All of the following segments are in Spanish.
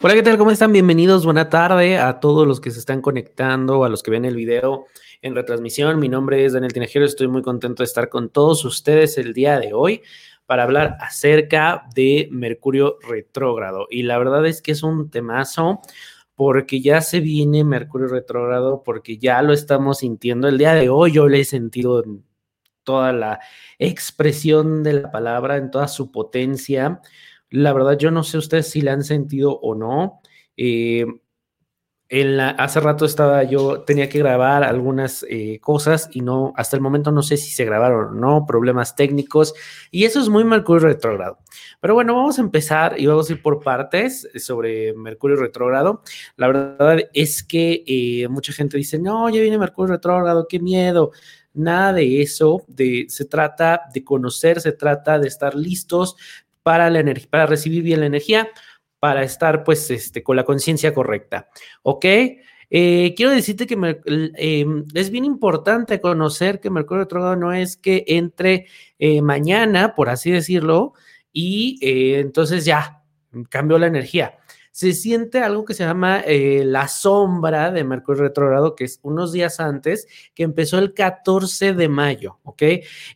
Hola, ¿qué tal? ¿Cómo están? Bienvenidos, buena tarde a todos los que se están conectando, a los que ven el video en retransmisión. Mi nombre es Daniel Tinajero, estoy muy contento de estar con todos ustedes el día de hoy para hablar acerca de Mercurio retrógrado. Y la verdad es que es un temazo porque ya se viene Mercurio retrógrado, porque ya lo estamos sintiendo. El día de hoy yo le he sentido en toda la expresión de la palabra, en toda su potencia. La verdad, yo no sé ustedes si la han sentido o no. Eh, en la, hace rato estaba yo, tenía que grabar algunas eh, cosas y no, hasta el momento no sé si se grabaron o no, problemas técnicos y eso es muy Mercurio retrógrado. Pero bueno, vamos a empezar y vamos a ir por partes sobre Mercurio retrógrado. La verdad es que eh, mucha gente dice, no, ya viene Mercurio retrógrado, qué miedo. Nada de eso, de, se trata de conocer, se trata de estar listos para, la para recibir bien la energía, para estar pues este, con la conciencia correcta. ¿Ok? Eh, quiero decirte que em, es bien importante conocer que Mercurio retrógrado no es que entre eh, mañana, por así decirlo, y eh, entonces ya cambió la energía se siente algo que se llama eh, la sombra de Mercurio retrógrado, que es unos días antes, que empezó el 14 de mayo, ¿ok?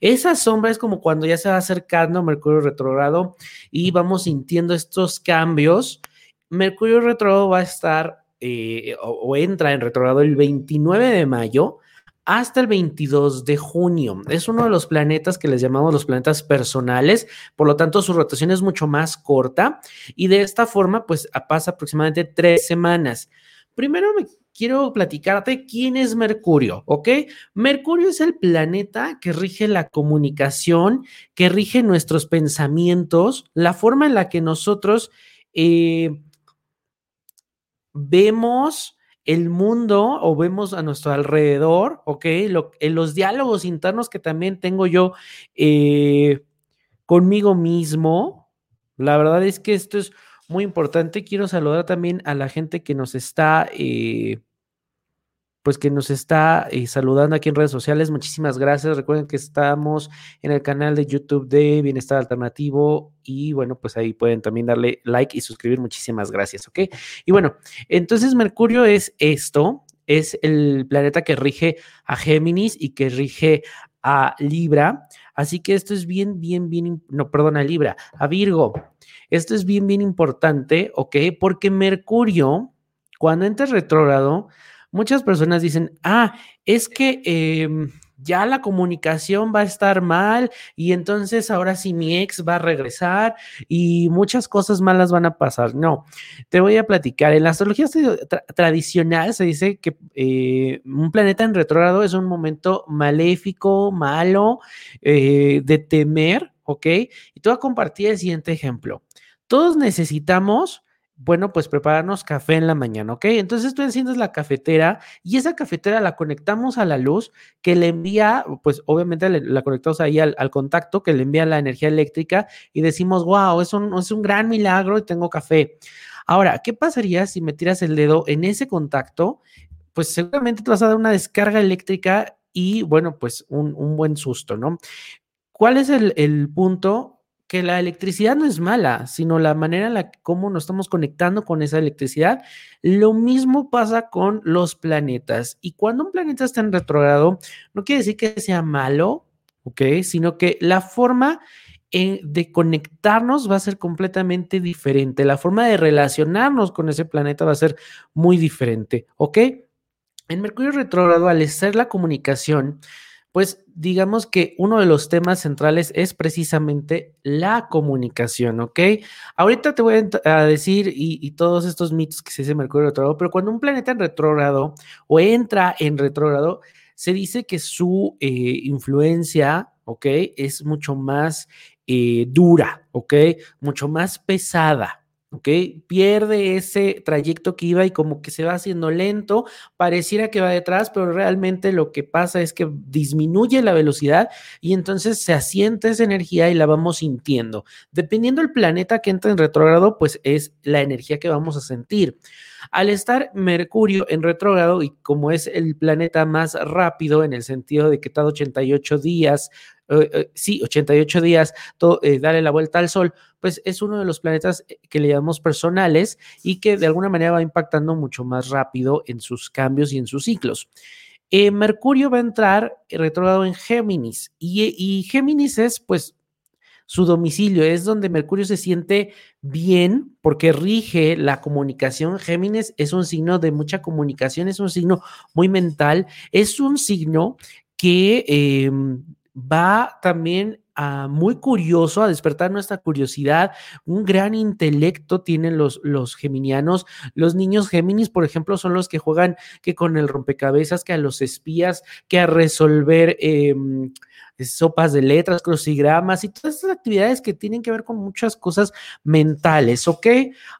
Esa sombra es como cuando ya se va acercando Mercurio retrógrado y vamos sintiendo estos cambios. Mercurio retrógrado va a estar eh, o, o, entra en retrógrado el 29 de mayo hasta el 22 de junio. Es uno de los planetas que les llamamos los planetas personales, por lo tanto su rotación es mucho más corta y de esta forma pues pasa aproximadamente tres semanas. Primero me quiero platicarte quién es Mercurio, ¿ok? Mercurio es el planeta que rige la comunicación, que rige nuestros pensamientos, la forma en la que nosotros eh, vemos el mundo o vemos a nuestro alrededor, ¿ok? en los diálogos internos que también tengo yo eh, conmigo mismo. La verdad es que esto es muy importante. Quiero saludar también a la gente que nos está eh, pues que nos está eh, saludando aquí en redes sociales. Muchísimas gracias. Recuerden que estamos en el canal de YouTube de Bienestar Alternativo y bueno, pues ahí pueden también darle like y suscribir. Muchísimas gracias, ¿ok? Y bueno, entonces Mercurio es esto, es el planeta que rige a Géminis y que rige a Libra. Así que esto es bien, bien, bien, no, perdón, a Libra, a Virgo. Esto es bien, bien importante, ¿ok? Porque Mercurio, cuando entra retrógrado, muchas personas dicen, ah, es que em, ya la comunicación va a estar mal y entonces ahora sí mi ex va a regresar y muchas cosas malas van a pasar. No, te voy a platicar. En la astrología tradicional se dice que eh, un planeta en retrógrado es un momento maléfico, malo, eh, de temer, ¿ok? Y te voy a compartir el siguiente ejemplo. Todos necesitamos bueno, pues prepararnos café en la mañana, ¿ok? Entonces tú enciendes la cafetera y esa cafetera la conectamos a la luz que le envía, pues obviamente la conectamos ahí al, contacto que le envía la energía eléctrica y decimos, wow, es un, es un gran milagro y tengo café. Ahora, ¿qué pasaría si me tiras el dedo en ese contacto? Pues seguramente te vas a dar una descarga eléctrica y bueno, pues un, buen susto, ¿no? ¿Cuál es el punto? Que la electricidad no es mala, sino la manera en la que cómo nos estamos conectando con esa electricidad. Lo mismo pasa con los planetas. Y cuando un planeta está en retrogrado, no quiere decir que sea malo, ¿ok? Sino que la forma eh, de conectarnos va a ser completamente diferente. La forma de relacionarnos con ese planeta va a ser muy diferente, ¿ok? En Mercurio retrógrado, al ser la comunicación, pues digamos que uno de los temas centrales es precisamente la comunicación, ¿ok? Ahorita te voy a, decir y, todos estos mitos que se dice Mercurio retrógrado, pero cuando un planeta en retrógrado o entra en retrógrado, se dice que su eh, influencia, ¿ok? Es mucho más eh, dura, ¿ok? Mucho más pesada, ¿ok? Pierde ese trayecto que iba y como que se va haciendo lento, pareciera que va detrás, pero realmente lo que pasa es que disminuye la velocidad y entonces se asienta esa energía y la vamos sintiendo. Dependiendo del planeta que entra en retrógrado, pues es la energía que vamos a sentir. Al estar Mercurio en retrógrado y como es el planeta más rápido en el sentido de que cada 88 días, eh, eh, sí, 88 días, todo, eh, darle la vuelta al Sol, pues es uno de los planetas que le llamamos personales y que de alguna manera va impactando mucho más rápido en sus cambios y en sus ciclos. Mercurio va a entrar retrógrado en Géminis y, y Géminis es pues su domicilio, es donde Mercurio se siente bien porque rige la comunicación. Géminis es un signo de mucha comunicación, es un signo muy mental, es un signo que em, va también a muy curioso, a despertar nuestra curiosidad, un gran intelecto tienen los, los geminianos. Los niños Géminis, por ejemplo, son los que juegan que con el rompecabezas, que a los espías, que a resolver... Eh, sopas de letras, crucigramas y todas esas actividades que tienen que ver con muchas cosas mentales, ¿ok?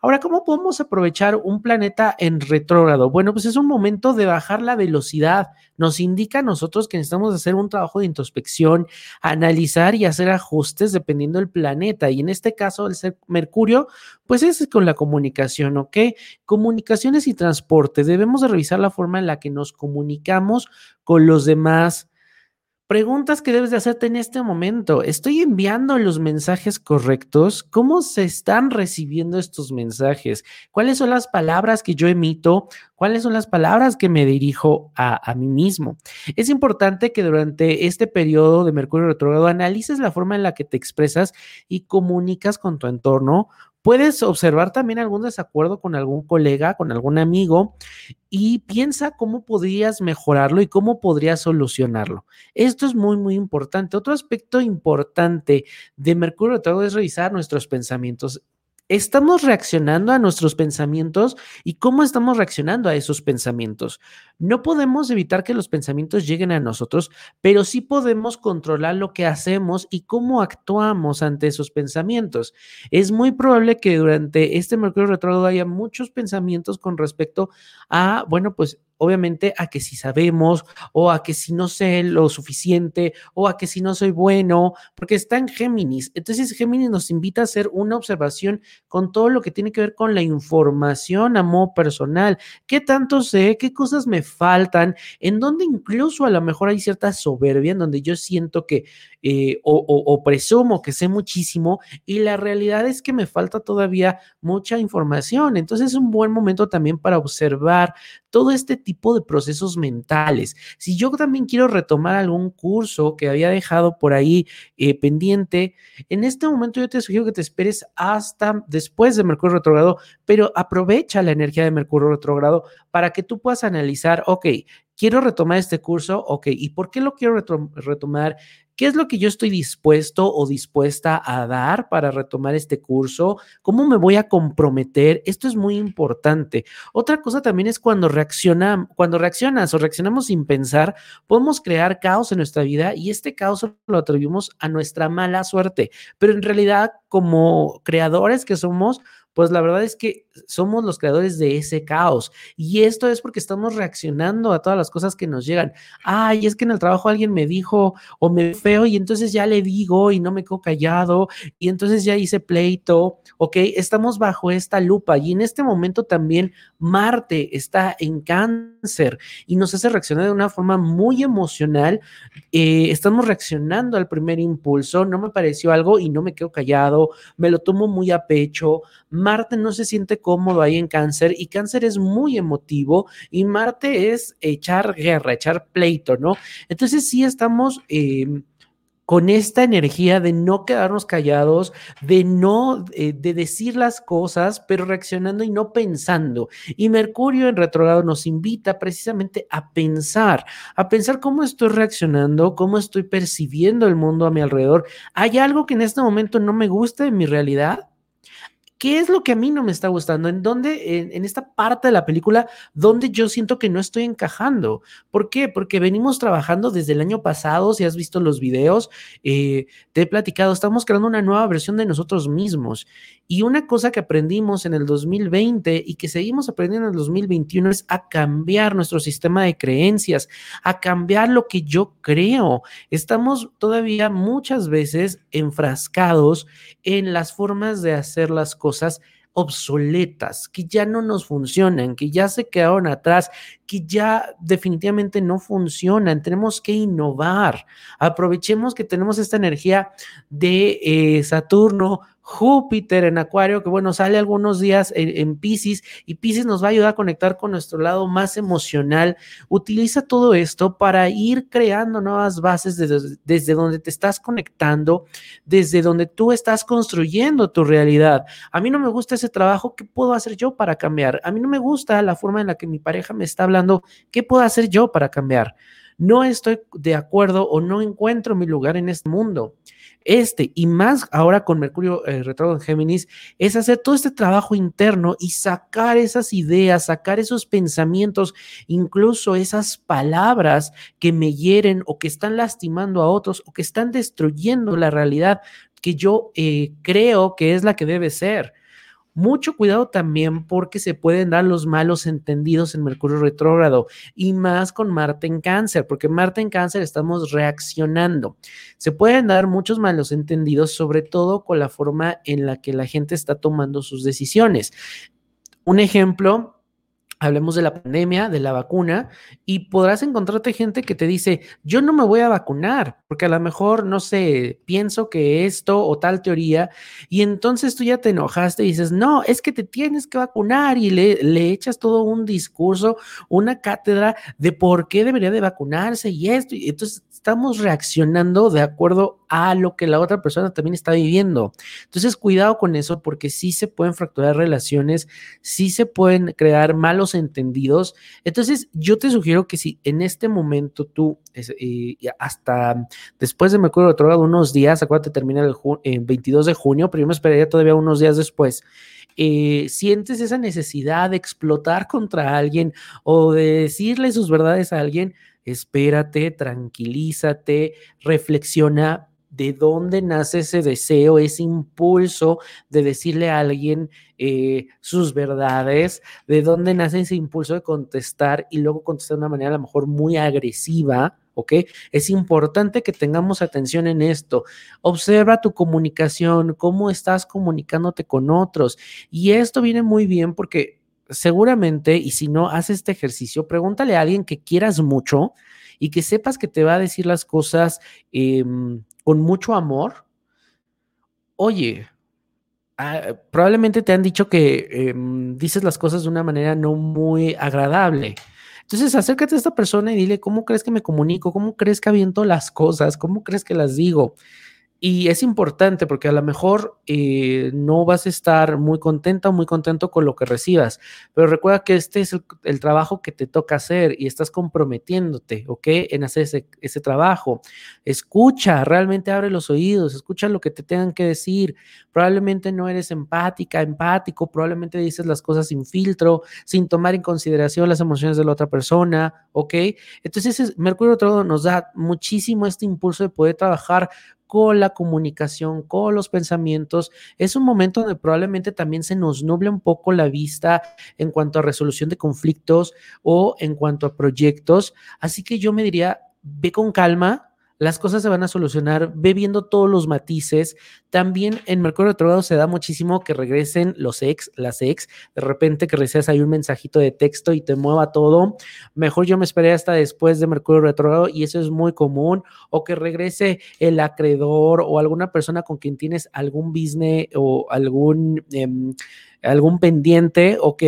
Ahora, ¿cómo podemos aprovechar un planeta en retrógrado? Bueno, pues es un momento de bajar la velocidad. Nos indica a nosotros que necesitamos hacer un trabajo de introspección, analizar y hacer ajustes dependiendo del planeta. Y en este caso, el ser Mercurio, pues es con la comunicación, ¿ok? Comunicaciones y transporte. Debemos de revisar la forma en la que nos comunicamos con los demás Preguntas que debes de hacerte en este momento. ¿Estoy enviando los mensajes correctos? ¿Cómo se están recibiendo estos mensajes? ¿Cuáles son las palabras que yo emito? ¿Cuáles son las palabras que me dirijo a, a mí mismo? Es importante que durante este periodo de Mercurio retrógrado analices la forma en la que te expresas y comunicas con tu entorno Puedes observar también algún desacuerdo con algún colega, con algún amigo y piensa cómo podrías mejorarlo y cómo podrías solucionarlo. Esto es muy, muy importante. Otro aspecto importante de Mercurio retrógrado es revisar nuestros pensamientos. ¿Estamos reaccionando a nuestros pensamientos y cómo estamos reaccionando a esos pensamientos? No podemos evitar que los pensamientos lleguen a nosotros, pero sí podemos controlar lo que hacemos y cómo actuamos ante esos pensamientos. Es muy probable que durante este Mercurio retrógrado haya muchos pensamientos con respecto a, bueno, pues obviamente a que si sabemos o a que si no sé lo suficiente o a que si no soy bueno, porque está en Géminis. Entonces Géminis nos invita a hacer una observación con todo lo que tiene que ver con la información a modo personal. ¿Qué tanto sé? ¿Qué cosas me faltan? En donde incluso a lo mejor hay cierta soberbia, en donde yo siento que eh, o, presumo que sé muchísimo y la realidad es que me falta todavía mucha información. Entonces es un buen momento también para observar todo este tipo de procesos mentales. Si yo también quiero retomar algún curso que había dejado por ahí eh, pendiente, en este momento yo te sugiero que te esperes hasta después de Mercurio retrogrado, pero aprovecha la energía de Mercurio retrogrado para que tú puedas analizar, ok, quiero retomar este curso, ok, ¿y por qué lo quiero retomar? ¿Qué es lo que yo estoy dispuesto o dispuesta a dar para retomar este curso? ¿Cómo me voy a comprometer? Esto es muy importante. Otra cosa también es cuando reacciona, cuando reaccionas o reaccionamos sin pensar, podemos crear caos en nuestra vida y este caos lo atribuimos a nuestra mala suerte. Pero en realidad, como creadores que somos, pues la verdad es que somos los creadores de ese caos. Y esto es porque estamos reaccionando a todas las cosas que nos llegan. Ay, es que en el trabajo alguien me dijo o me feo y entonces ya le digo y no me quedo callado y entonces ya hice pleito. Ok, estamos bajo esta lupa y en este momento también Marte está en cáncer y nos hace reaccionar de una forma muy emocional. Eh, estamos reaccionando al primer impulso. No me pareció algo y no me quedo callado. Me lo tomo muy a pecho Marte no se siente cómodo ahí en cáncer y cáncer es muy emotivo y Marte es echar guerra, echar pleito, ¿no? Entonces sí estamos... Em, con esta energía de no quedarnos callados, de no, eh, de decir las cosas, pero reaccionando y no pensando. Y Mercurio en retrogrado nos invita precisamente a pensar, a pensar cómo estoy reaccionando, cómo estoy percibiendo el mundo a mi alrededor. ¿Hay algo que en este momento no me gusta en mi realidad? ¿Qué es lo que a mí no me está gustando? ¿En dónde, en, esta parte de la película, donde yo siento que no estoy encajando? ¿Por qué? Porque venimos trabajando desde el año pasado, si has visto los videos, eh, te he platicado, estamos creando una nueva versión de nosotros mismos. Y una cosa que aprendimos en el 2020 y que seguimos aprendiendo en el 2021 es a cambiar nuestro sistema de creencias, a cambiar lo que yo creo. Estamos todavía muchas veces enfrascados en las formas de hacer las cosas obsoletas, que ya no nos funcionan, que ya se quedaron atrás, que ya definitivamente no funcionan. Tenemos que innovar. Aprovechemos que tenemos esta energía de eh, Saturno, Júpiter en Acuario, que bueno, sale algunos días en, Pisces y Pisces nos va a ayudar a conectar con nuestro lado más emocional. Utiliza todo esto para ir creando nuevas bases desde, desde donde te estás conectando, desde donde tú estás construyendo tu realidad. A mí no me gusta ese trabajo, ¿qué puedo hacer yo para cambiar? A mí no me gusta la forma en la que mi pareja me está hablando, ¿qué puedo hacer yo para cambiar? No estoy de acuerdo o no encuentro mi lugar en este mundo este y más ahora con Mercurio eh, retrógrado en Géminis, es hacer todo este trabajo interno y sacar esas ideas, sacar esos pensamientos, incluso esas palabras que me hieren o que están lastimando a otros o que están destruyendo la realidad que yo eh, creo que es la que debe ser. Mucho cuidado también porque se pueden dar los malos entendidos en Mercurio retrógrado y más con Marte en cáncer, porque Marte en cáncer estamos reaccionando. Se pueden dar muchos malos entendidos, sobre todo con la forma en la que la gente está tomando sus decisiones. Un ejemplo hablemos de la pandemia, de la vacuna, y podrás encontrarte gente que te dice, yo no me voy a vacunar, porque a lo mejor, no sé, pienso que esto o tal teoría, y entonces tú ya te enojaste y dices, no, es que te tienes que vacunar, y le, le echas todo un discurso, una cátedra de por qué debería de vacunarse y esto, y entonces estamos reaccionando de acuerdo a lo que la otra persona también está viviendo. Entonces, cuidado con eso porque sí se pueden fracturar relaciones, sí se pueden crear malos entendidos. Entonces, yo te sugiero que si en este momento tú, eh, hasta después de me acuerdo de unos días, acuérdate, termina el, 22 de junio, pero yo me esperaría todavía unos días después. Eh, sientes esa necesidad de explotar contra alguien o de decirle sus verdades a alguien, espérate, tranquilízate, reflexiona de dónde nace ese deseo, ese impulso de decirle a alguien eh, sus verdades, de dónde nace ese impulso de contestar y luego contestar de una manera a lo mejor muy agresiva. ¿ok? Es importante que tengamos atención en esto. Observa tu comunicación, cómo estás comunicándote con otros. Y esto viene muy bien porque seguramente, y si no, haz este ejercicio, pregúntale a alguien que quieras mucho y que sepas que te va a decir las cosas em, con mucho amor. Oye, ah, probablemente te han dicho que em, dices las cosas de una manera no muy agradable. Entonces, acércate a esta persona y dile, ¿cómo crees que me comunico? ¿Cómo crees que aviento las cosas? ¿Cómo crees que las digo? Y es importante porque a lo mejor eh, no vas a estar muy contenta o muy contento con lo que recibas, pero recuerda que este es el, trabajo que te toca hacer y estás comprometiéndote, ¿ok? En hacer ese, ese, trabajo. Escucha, realmente abre los oídos, escucha lo que te tengan que decir. Probablemente no eres empática, empático, probablemente dices las cosas sin filtro, sin tomar en consideración las emociones de la otra persona, ¿ok? Entonces, Mercurio todo nos da muchísimo este impulso de poder trabajar con la comunicación, con los pensamientos. Es un momento donde probablemente también se nos nuble un poco la vista en cuanto a resolución de conflictos o en cuanto a proyectos. Así que yo me diría, ve con calma, las cosas se van a solucionar, ve viendo todos los matices. También en Mercurio Retrogrado se da muchísimo que regresen los ex, las ex, de repente que recibas ahí un mensajito de texto y te mueva todo. Mejor yo me esperé hasta después de Mercurio Retrogrado y eso es muy común. O que regrese el acreedor o alguna persona con quien tienes algún business o algún, em, algún pendiente, ¿ok?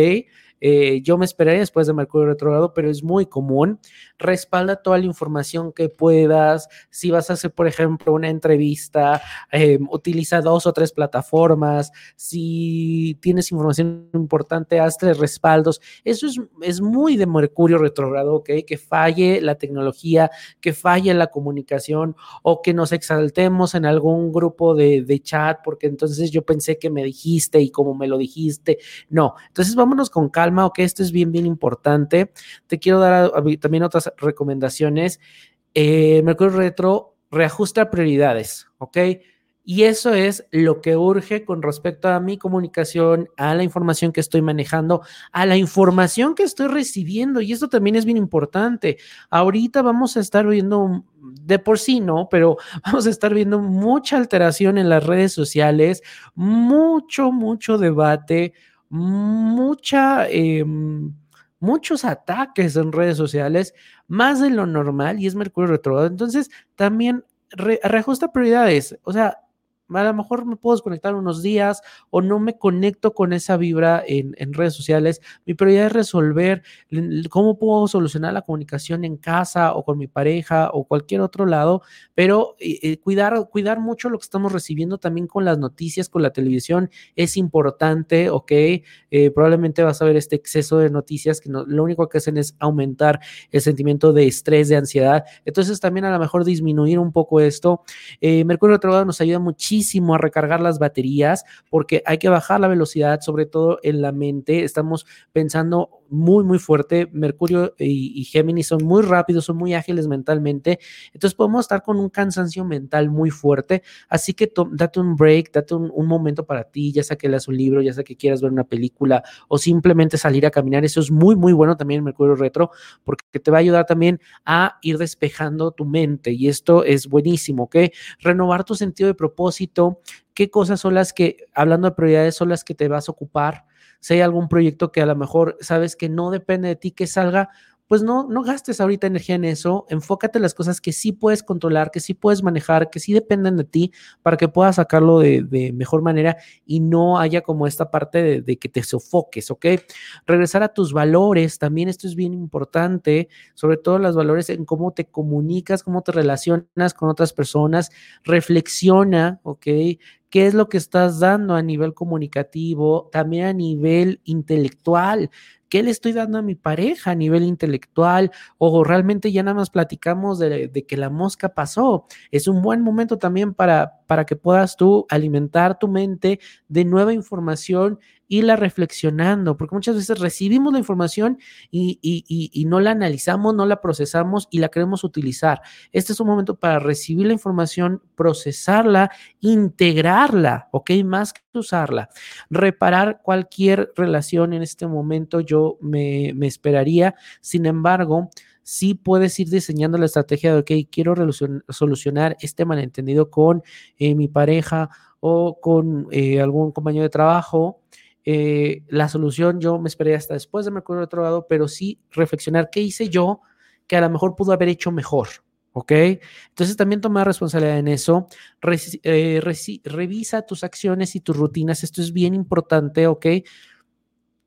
Eh, yo me esperaría después de Mercurio retrogrado, pero es muy común. Respalda toda la información que puedas. Si vas a hacer, por ejemplo, una entrevista, eh, utiliza dos o tres plataformas. Si tienes información importante, hazle respaldos. Eso es, es muy de Mercurio retrogrado, ¿ok? Que falle la tecnología, que falle la comunicación o que nos exaltemos en algún grupo de, de chat, porque entonces yo pensé que me dijiste y como me lo dijiste. No, entonces vámonos con calma calma, ok, esto es bien, bien importante. Te quiero dar también otras recomendaciones. Eh, Mercurio Retro reajusta prioridades, ¿ok? Y eso es lo que urge con respecto a mi comunicación, a la información que estoy manejando, a la información que estoy recibiendo. Y esto también es bien importante. Ahorita vamos a estar viendo, de por sí no, pero vamos a estar viendo mucha alteración en las redes sociales, mucho, mucho debate, mucha... Em, muchos ataques en redes sociales, más de lo normal, y es Mercurio retrógrado. Entonces, también reajusta prioridades. O sea, a lo mejor me puedo desconectar unos días o no me conecto con esa vibra en, redes sociales. Mi prioridad es resolver cómo puedo solucionar la comunicación en casa o con mi pareja o cualquier otro lado, pero eh, eh, cuidar, cuidar mucho lo que estamos recibiendo también con las noticias, con la televisión es importante, ¿ok? Eh, probablemente vas a ver este exceso de noticias que lo único que hacen es aumentar el sentimiento de estrés, de ansiedad. Entonces también a lo mejor disminuir un poco esto. Mercurio retrógrado nos ayuda muchísimo a recargar las baterías porque hay que bajar la velocidad, sobre todo en la mente. Estamos pensando muy, muy fuerte. Mercurio y, Géminis son muy rápidos, son muy ágiles mentalmente. Entonces podemos estar con un cansancio mental muy fuerte. Así que date un break, date un, momento para ti, ya sea que leas un libro, ya sea que quieras ver una película o simplemente salir a caminar. Eso es muy, muy bueno también Mercurio retro porque te va a ayudar también a ir despejando tu mente y esto es buenísimo, ¿ok? Renovar tu sentido de propósito. ¿Qué cosas son las que, hablando de prioridades, son las que te vas a ocupar? Si hay algún proyecto que a lo mejor sabes que no depende de ti que salga, pues no, no gastes ahorita energía en eso, enfócate en las cosas que sí puedes controlar, que sí puedes manejar, que sí dependen de ti para que puedas sacarlo de, mejor manera y no haya como esta parte de, de, que te sofoques, ¿ok? Regresar a tus valores, también esto es bien importante, sobre todo los valores en cómo te comunicas, cómo te relacionas con otras personas, reflexiona, ¿ok? qué es lo que estás dando a nivel comunicativo, también a nivel intelectual. ¿Qué le estoy dando a mi pareja a nivel intelectual? O realmente ya nada más platicamos de, que la mosca pasó. Es un buen momento también para, para que puedas tú alimentar tu mente de nueva información y la reflexionando, porque muchas veces recibimos la información y, y, no la analizamos, no la procesamos y la queremos utilizar. Este es un momento para recibir la información, procesarla, integrarla, ¿ok? Más que usarla. Reparar cualquier relación en este momento yo me, me esperaría, sin embargo, sí puedes ir diseñando la estrategia de, ok, quiero solucionar este malentendido con eh, mi pareja o con eh, algún compañero de trabajo eh, la solución yo me esperé hasta después de Mercurio retrogrado, pero sí reflexionar qué hice yo que a lo mejor pudo haber hecho mejor. ¿Ok? Entonces también toma responsabilidad en eso. Eh, revisa tus acciones y tus rutinas. Esto es bien importante, ¿ok?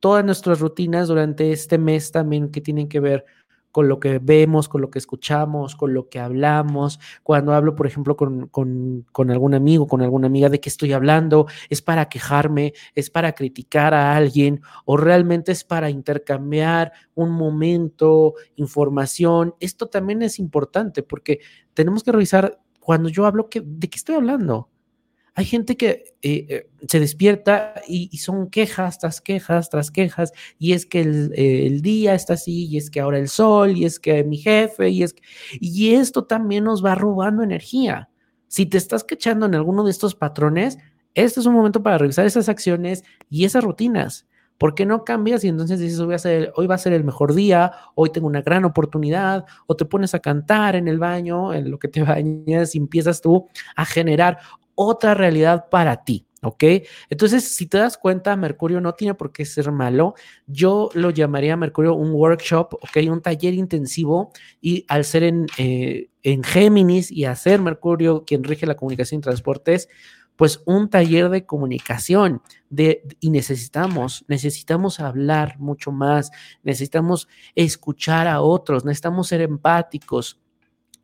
Todas nuestras rutinas durante este mes también que tienen que ver con lo que vemos, con lo que escuchamos, con lo que hablamos. Cuando hablo, por ejemplo, con, con, algún amigo, con alguna amiga, ¿de qué estoy hablando? ¿Es para quejarme? ¿Es para criticar a alguien? ¿O realmente es para intercambiar un momento, información? Esto también es importante porque tenemos que revisar cuando yo hablo, ¿de qué estoy hablando? Hay gente que eh, eh, se despierta y, son quejas tras quejas tras quejas, y es que eh, el, día está así, y es que ahora el sol, y es que mi jefe, y es que, y esto también nos va robando energía. Si te estás quechando en alguno de estos patrones, este es un momento para revisar esas acciones y esas rutinas. ¿Por qué no cambias y entonces dices, hoy, hoy va a ser el mejor día, hoy tengo una gran oportunidad, o te pones a cantar en el baño, en lo que te bañas y empiezas tú a generar otra realidad para ti. ¿Ok? Entonces, si te das cuenta, Mercurio no tiene por qué ser malo. Yo lo llamaría Mercurio un workshop, ¿ok? Un taller intensivo y al ser en, eh, en Géminis y hacer Mercurio quien rige la comunicación y transportes, pues un taller de comunicación de, y necesitamos, necesitamos hablar mucho más, necesitamos escuchar a otros, necesitamos ser empáticos,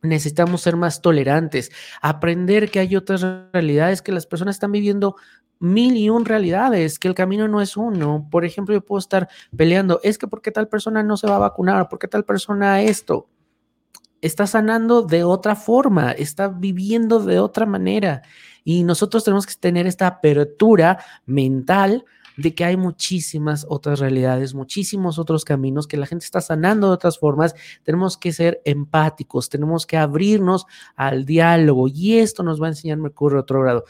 necesitamos ser más tolerantes, aprender que hay otras realidades que las personas están viviendo mil y un realidades, que el camino no es uno. Por ejemplo, yo puedo estar peleando, es que porque tal persona no se va a vacunar, porque tal persona esto. Está sanando de otra forma, está viviendo de otra manera. Y nosotros tenemos que tener esta apertura mental de que hay muchísimas otras realidades, muchísimos otros caminos, que la gente está sanando de otras formas. Tenemos que ser empáticos, tenemos que abrirnos al diálogo y esto nos va a enseñar Mercurio retrógrado.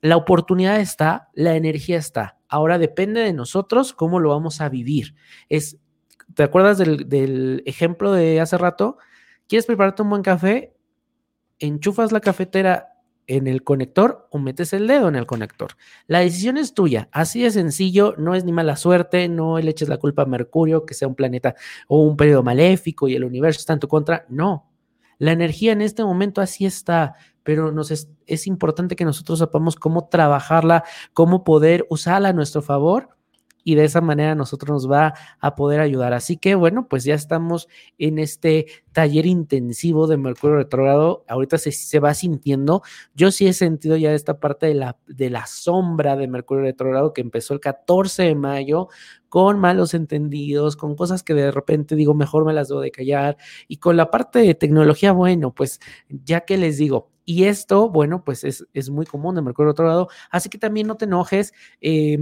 La oportunidad está, la energía está. Ahora depende de nosotros cómo lo vamos a vivir. Es, ¿Te acuerdas del, del ejemplo de hace rato? ¿Quieres prepararte un buen café? Enchufas la cafetera en el conector o metes el dedo en el conector. La decisión es tuya, así de sencillo, no es ni mala suerte, no le eches la culpa a Mercurio, que sea un planeta o un periodo maléfico y el universo está en tu contra, no. La energía en este momento así está, pero es importante que nosotros sepamos cómo trabajarla, cómo poder usarla a nuestro favor y de esa manera nosotros nos va a poder ayudar. Así que bueno, pues ya estamos en este taller intensivo de Mercurio retrógrado. Ahorita se, se va sintiendo. Yo sí he sentido ya esta parte de la, de la sombra de Mercurio retrógrado que empezó el 14 de mayo con malos entendidos, con cosas que de repente digo, mejor me las debo de callar. Y con la parte de tecnología, bueno, pues ya que les digo, y esto, bueno, pues es, es muy común de Mercurio retrógrado, así que también no te enojes. Eh,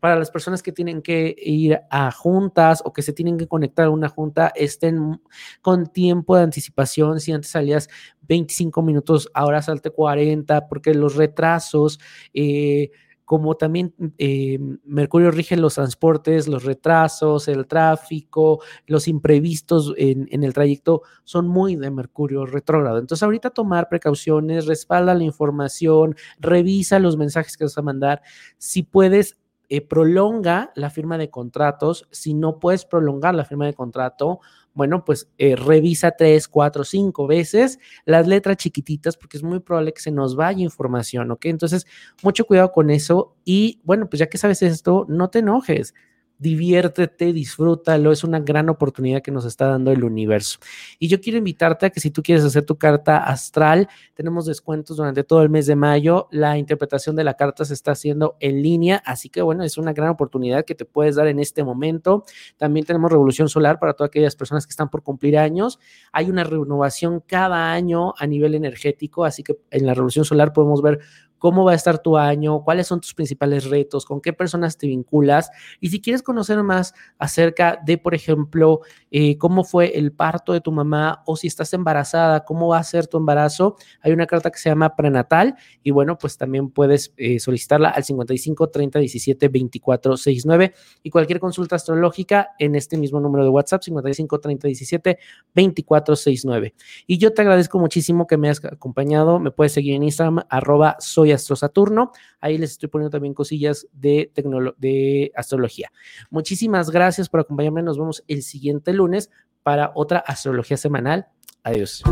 para las personas que tienen que ir a juntas o que se tienen que conectar a una junta, estén con tiempo de anticipación. Si antes salías 25 minutos, ahora salte 40, porque los retrasos, eh, como también eh, Mercurio rige los transportes, los retrasos, el tráfico, los imprevistos en, en, el trayecto son muy de Mercurio retrógrado. Entonces ahorita tomar precauciones, respalda la información, revisa los mensajes que vas a mandar. Si puedes, eh, prolonga la firma de contratos. Si no puedes prolongar la firma de contrato, bueno, pues eh, revisa tres, cuatro, cinco veces las letras chiquititas porque es muy probable que se nos vaya información, ¿ok? Entonces, mucho cuidado con eso y bueno, pues ya que sabes esto, no te enojes diviértete, disfrútalo, es una gran oportunidad que nos está dando el universo. Y yo quiero invitarte a que si tú quieres hacer tu carta astral, tenemos descuentos durante todo el mes de mayo, la interpretación de la carta se está haciendo en línea, así que bueno, es una gran oportunidad que te puedes dar en este momento. También tenemos revolución solar para todas aquellas personas que están por cumplir años. Hay una renovación cada año a nivel energético, así que en la revolución solar podemos ver cómo va a estar tu año, cuáles son tus principales retos, con qué personas te vinculas. Y si quieres conocer más acerca de, por ejemplo, eh, cómo fue el parto de tu mamá o si estás embarazada, cómo va a ser tu embarazo, hay una carta que se llama prenatal y bueno, pues también puedes eh, solicitarla al 55 30 17 24 69 y cualquier consulta astrológica en este mismo número de WhatsApp 55 30 17 24 69. Y yo te agradezco muchísimo que me hayas acompañado. Me puedes seguir en Instagram, arroba soy Astro Saturno. Ahí les estoy poniendo también cosillas de, de astrología. Muchísimas gracias por acompañarme. Nos vemos el siguiente lunes para otra astrología semanal. Adiós.